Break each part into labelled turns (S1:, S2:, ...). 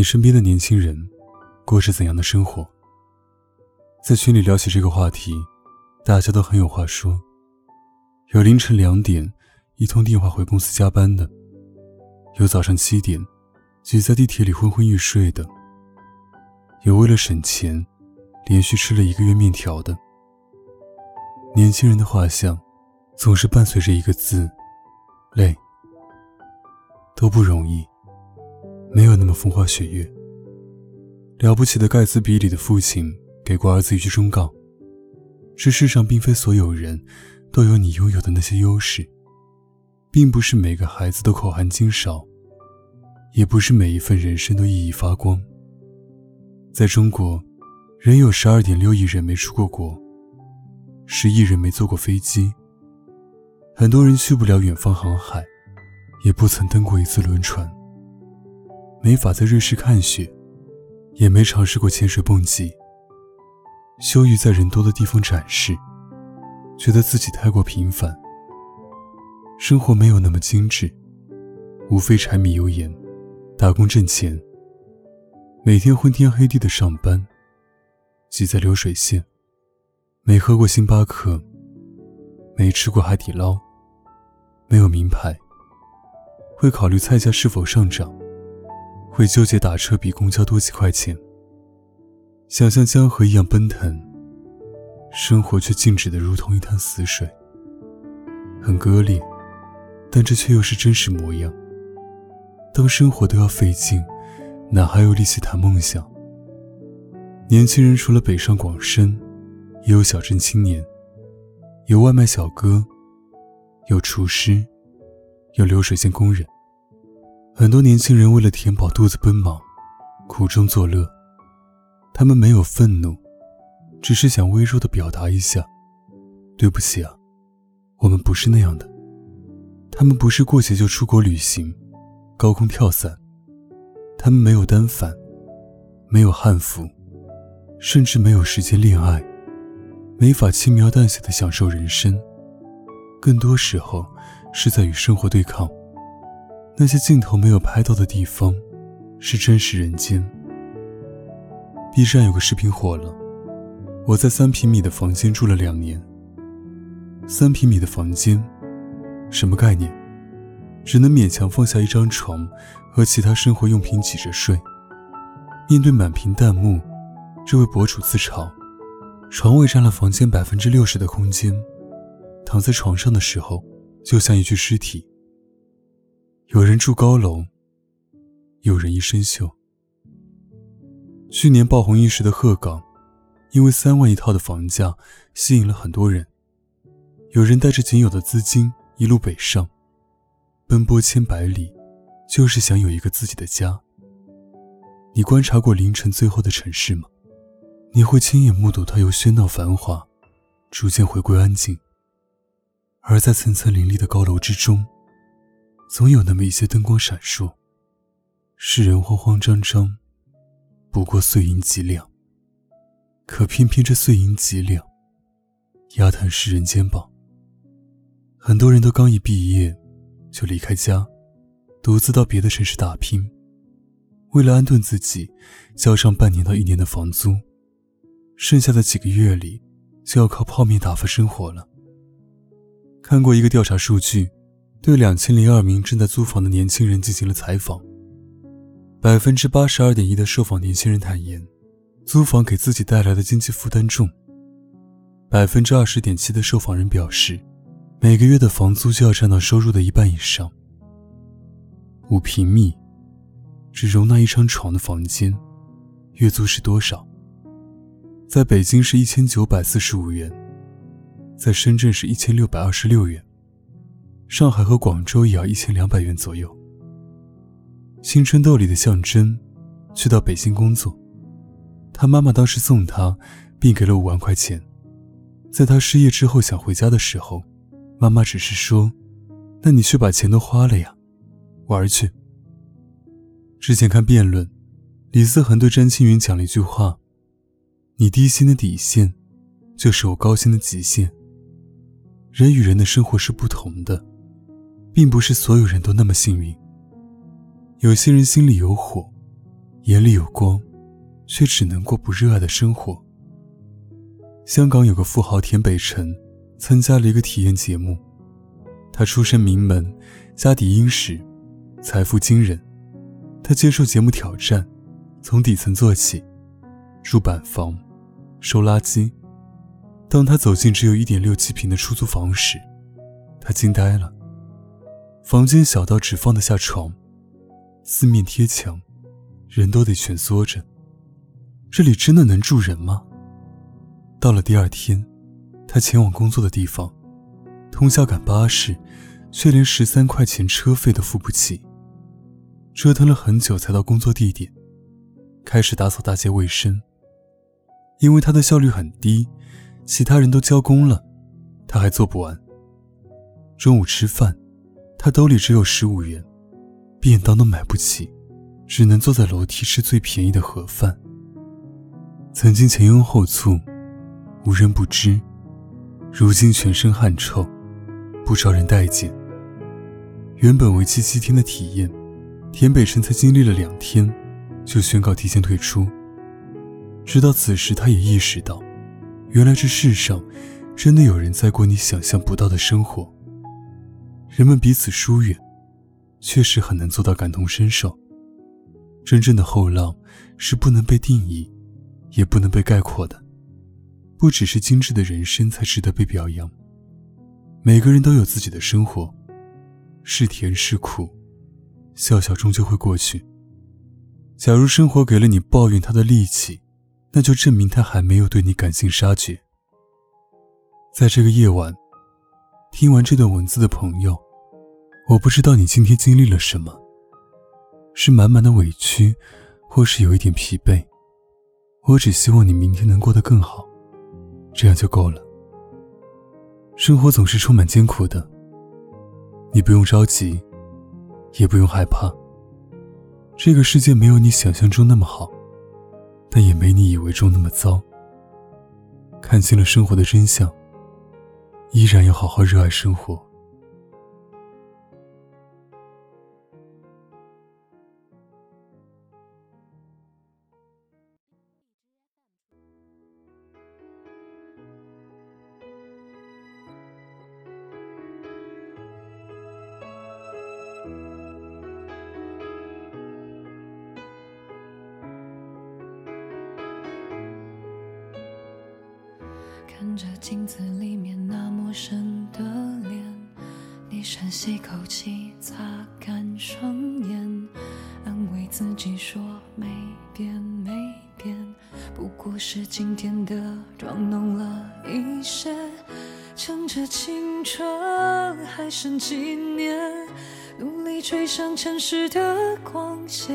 S1: 你身边的年轻人过着怎样的生活？在群里聊起这个话题，大家都很有话说。有凌晨两点一通电话回公司加班的，有早上七点挤在地铁里昏昏欲睡的。有为了省钱，连续吃了一个月面条的。年轻人的画像，总是伴随着一个字：累。都不容易，没有那么风花雪月。了不起的盖茨比里的父亲给过儿子一句忠告：这世上并非所有人都有你拥有的那些优势，并不是每个孩子都口含金勺，也不是每一份人生都熠熠发光。在中国，仍有十二点六亿人没出过国，十亿人没坐过飞机。很多人去不了远方航海，也不曾登过一次轮船，没法在瑞士看雪，也没尝试过潜水蹦极。羞于在人多的地方展示，觉得自己太过平凡。生活没有那么精致，无非柴米油盐，打工挣钱。每天昏天黑地的上班，挤在流水线，没喝过星巴克，没吃过海底捞，没有名牌，会考虑菜价是否上涨，会纠结打车比公交多几块钱，想像江河一样奔腾，生活却静止的如同一潭死水，很割裂，但这却又是真实模样。当生活都要费劲。哪还有力气谈梦想？年轻人除了北上广深，也有小镇青年，有外卖小哥，有厨师，有流水线工人。很多年轻人为了填饱肚子奔忙，苦中作乐。他们没有愤怒，只是想微弱的表达一下：“对不起啊，我们不是那样的。”他们不是过节就出国旅行，高空跳伞。他们没有单反，没有汉服，甚至没有时间恋爱，没法轻描淡写的享受人生，更多时候是在与生活对抗。那些镜头没有拍到的地方，是真实人间。B 站有个视频火了，我在三平米的房间住了两年。三平米的房间，什么概念？只能勉强放下一张床和其他生活用品挤着睡。面对满屏弹幕，这位博主自嘲：床位占了房间百分之六十的空间，躺在床上的时候就像一具尸体。有人住高楼，有人一身锈。去年爆红一时的鹤岗，因为三万一套的房价吸引了很多人。有人带着仅有的资金一路北上。奔波千百里，就是想有一个自己的家。你观察过凌晨最后的城市吗？你会亲眼目睹它由喧闹繁华，逐渐回归安静。而在层层林立的高楼之中，总有那么一些灯光闪烁，世人慌慌张张。不过碎银几两，可偏偏这碎银几两，压弹世人肩膀。很多人都刚一毕业。就离开家，独自到别的城市打拼，为了安顿自己，交上半年到一年的房租，剩下的几个月里，就要靠泡面打发生活了。看过一个调查数据，对两千零二名正在租房的年轻人进行了采访，百分之八十二点一的受访年轻人坦言，租房给自己带来的经济负担重。百分之二十点七的受访人表示。每个月的房租就要占到收入的一半以上。五平米，只容纳一张床的房间，月租是多少？在北京是一千九百四十五元，在深圳是一千六百二十六元，上海和广州也要一千两百元左右。青春痘里的象征，去到北京工作，他妈妈当时送他，并给了五万块钱。在他失业之后想回家的时候，妈妈只是说：“那你去把钱都花了呀，玩去。”之前看辩论，李思恒对詹青云讲了一句话。你低薪的底线，就是我高薪的极限。人与人的生活是不同的，并不是所有人都那么幸运。有些人心里有火，眼里有光，却只能过不热爱的生活。香港有个富豪田北辰，参加了一个体验节目。他出身名门，家底殷实，财富惊人。他接受节目挑战，从底层做起，住板房。收垃圾。当他走进只有一点六七平的出租房时，他惊呆了。房间小到只放得下床，四面贴墙，人都得蜷缩着。这里真的能住人吗？到了第二天，他前往工作的地方，通宵赶巴士，却连十三块钱车费都付不起。折腾了很久才到工作地点，开始打扫大街卫生。因为他的效率很低，其他人都交工了，他还做不完。中午吃饭，他兜里只有十五元，便当都买不起，只能坐在楼梯吃最便宜的盒饭。曾经前拥后簇，无人不知，如今全身汗臭，不招人待见。原本为期七天的体验，田北辰才经历了两天，就宣告提前退出。直到此时，他也意识到，原来这世上真的有人在过你想象不到的生活。人们彼此疏远，确实很难做到感同身受。真正的后浪是不能被定义，也不能被概括的。不只是精致的人生才值得被表扬。每个人都有自己的生活，是甜是苦，笑笑终究会过去。假如生活给了你抱怨他的力气，那就证明他还没有对你赶尽杀绝。在这个夜晚，听完这段文字的朋友，我不知道你今天经历了什么，是满满的委屈，或是有一点疲惫。我只希望你明天能过得更好，这样就够了。生活总是充满艰苦的，你不用着急，也不用害怕。这个世界没有你想象中那么好。但也没你以为中那么糟。看清了生活的真相，依然要好好热爱生活。
S2: 看着镜子里面那陌生的脸，你深吸口气，擦干双眼，安慰自己说没变没变，不过是今天的妆浓了一些。趁着青春还剩几年，努力追上城市的光线。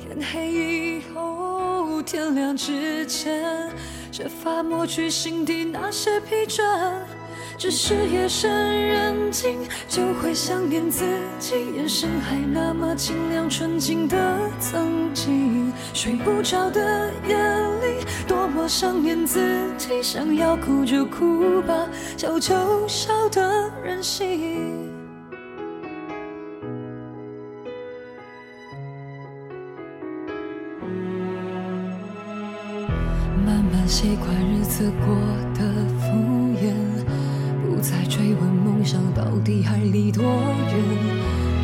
S2: 天黑以后，天亮之前。设法抹去心底那些疲倦，只是夜深人静就会想念自己，眼神还那么清亮纯净的曾经。睡不着的夜里，多么想念自己，想要哭就哭吧，笑就笑的任性。习惯日子过得敷衍，不再追问梦想到底还离多远，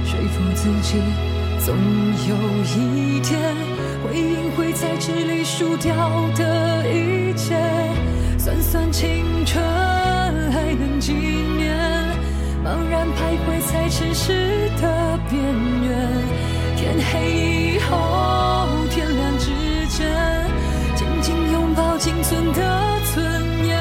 S2: 说服自己总有一天，会赢会在这里输掉的一切。算算青春还能几年，茫然徘徊在城市的边缘，天黑真的尊严。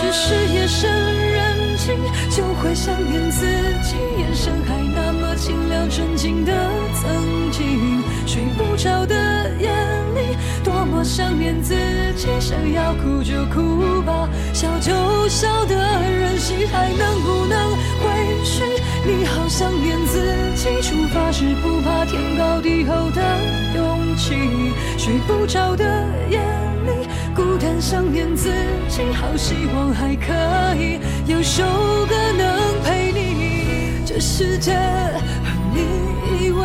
S2: 只是夜深人静，就会想念自己，眼神还那么清亮纯净的曾经。睡不着的夜里，多么想念自己，想要哭就哭吧，笑就笑的任性，还能不能？你好想念自己，出发时不怕天高地厚的勇气。睡不着的夜里，孤单想念自己，好希望还可以有首歌能陪你。这世界和你以为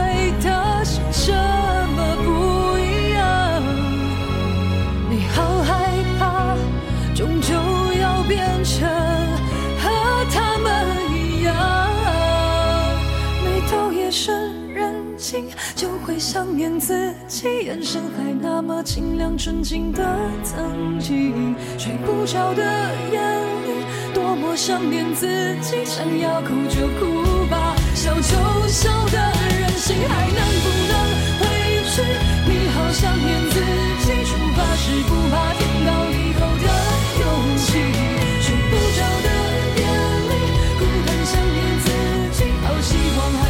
S2: 想念自己，眼神还那么清亮纯净的曾经。睡不着的夜里，多么想念自己，想要哭就哭吧，笑就笑的任性，还能不能回去？你好，想念自己，出发时不怕天高地厚的勇气。睡不着的夜里，孤单想念自己，好希望。